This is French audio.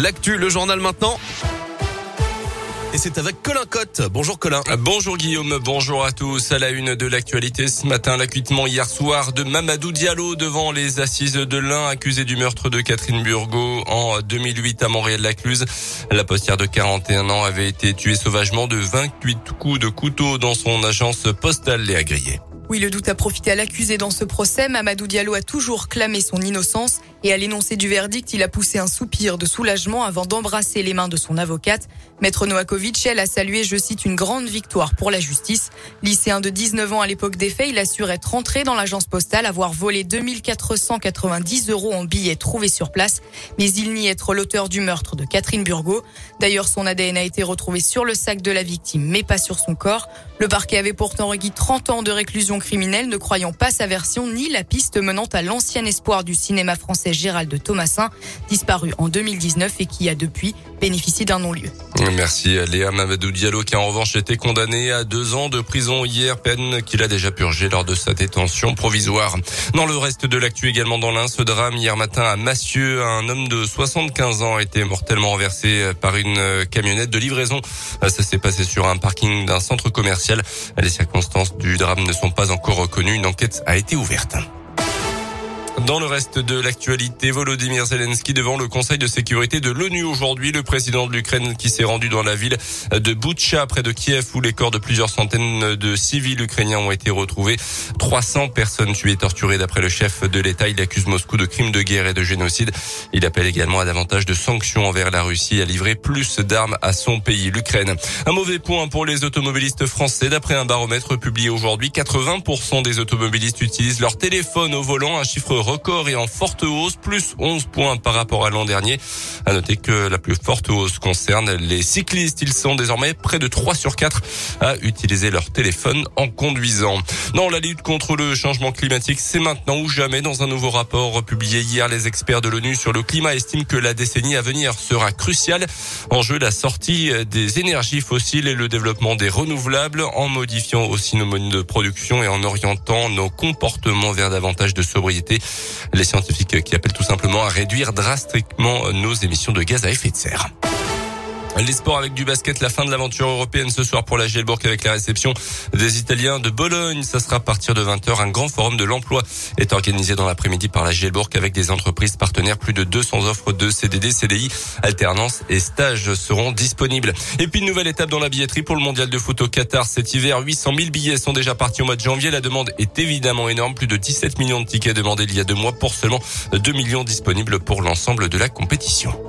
L'actu, le journal maintenant. Et c'est avec Colin Cotte. Bonjour Colin. Bonjour Guillaume, bonjour à tous. À la une de l'actualité ce matin, l'acquittement hier soir de Mamadou Diallo devant les assises de l'Ain, accusé du meurtre de Catherine Burgot en 2008 à Montréal-Lacluse. La postière de 41 ans avait été tuée sauvagement de 28 coups de couteau dans son agence postale Léa Grillé. Oui, le doute a profité à l'accusé dans ce procès. Mamadou Diallo a toujours clamé son innocence et à l'énoncé du verdict, il a poussé un soupir de soulagement avant d'embrasser les mains de son avocate. Maître Noakovic, elle a salué, je cite, une grande victoire pour la justice. Lycéen de 19 ans à l'époque des faits, il assure être rentré dans l'agence postale, avoir volé 2490 euros en billets trouvés sur place, mais il nie être l'auteur du meurtre de Catherine Burgot. D'ailleurs, son ADN a été retrouvé sur le sac de la victime, mais pas sur son corps. Le parquet avait pourtant requis 30 ans de réclusion criminel, ne croyant pas sa version ni la piste menant à l'ancien espoir du cinéma français Gérald Thomasin, disparu en 2019 et qui a depuis bénéficié d'un non-lieu. Merci Léa Mamadou Diallo qui a en revanche été condamné à deux ans de prison hier, peine qu'il a déjà purgé lors de sa détention provisoire. Dans le reste de l'actu également dans l'un, ce drame hier matin à Massieux, un homme de 75 ans a été mortellement renversé par une camionnette de livraison. Ça s'est passé sur un parking d'un centre commercial. Les circonstances du drame ne sont pas encore reconnu. Une enquête a été ouverte. Dans le reste de l'actualité, Volodymyr Zelensky devant le Conseil de sécurité de l'ONU aujourd'hui, le président de l'Ukraine qui s'est rendu dans la ville de Boutcha près de Kiev où les corps de plusieurs centaines de civils ukrainiens ont été retrouvés. 300 personnes tuées et torturées d'après le chef de l'État. Il accuse Moscou de crimes de guerre et de génocide. Il appelle également à davantage de sanctions envers la Russie et à livrer plus d'armes à son pays, l'Ukraine. Un mauvais point pour les automobilistes français. D'après un baromètre publié aujourd'hui, 80% des automobilistes utilisent leur téléphone au volant, un chiffre record et en forte hausse, plus 11 points par rapport à l'an dernier. À noter que la plus forte hausse concerne les cyclistes. Ils sont désormais près de 3 sur 4 à utiliser leur téléphone en conduisant. Dans la lutte contre le changement climatique, c'est maintenant ou jamais. Dans un nouveau rapport publié hier, les experts de l'ONU sur le climat estiment que la décennie à venir sera cruciale. En jeu, la sortie des énergies fossiles et le développement des renouvelables en modifiant aussi nos modes de production et en orientant nos comportements vers davantage de sobriété. Les scientifiques qui appellent tout simplement à réduire drastiquement nos émissions de gaz à effet de serre. Les sports avec du basket, la fin de l'aventure européenne ce soir pour la Gielbourg avec la réception des Italiens de Bologne. Ça sera à partir de 20h. Un grand forum de l'emploi est organisé dans l'après-midi par la Gielbourg avec des entreprises partenaires. Plus de 200 offres de CDD, CDI, alternance et stages seront disponibles. Et puis une nouvelle étape dans la billetterie pour le mondial de foot au Qatar cet hiver. 800 000 billets sont déjà partis au mois de janvier. La demande est évidemment énorme. Plus de 17 millions de tickets demandés il y a deux mois pour seulement 2 millions disponibles pour l'ensemble de la compétition.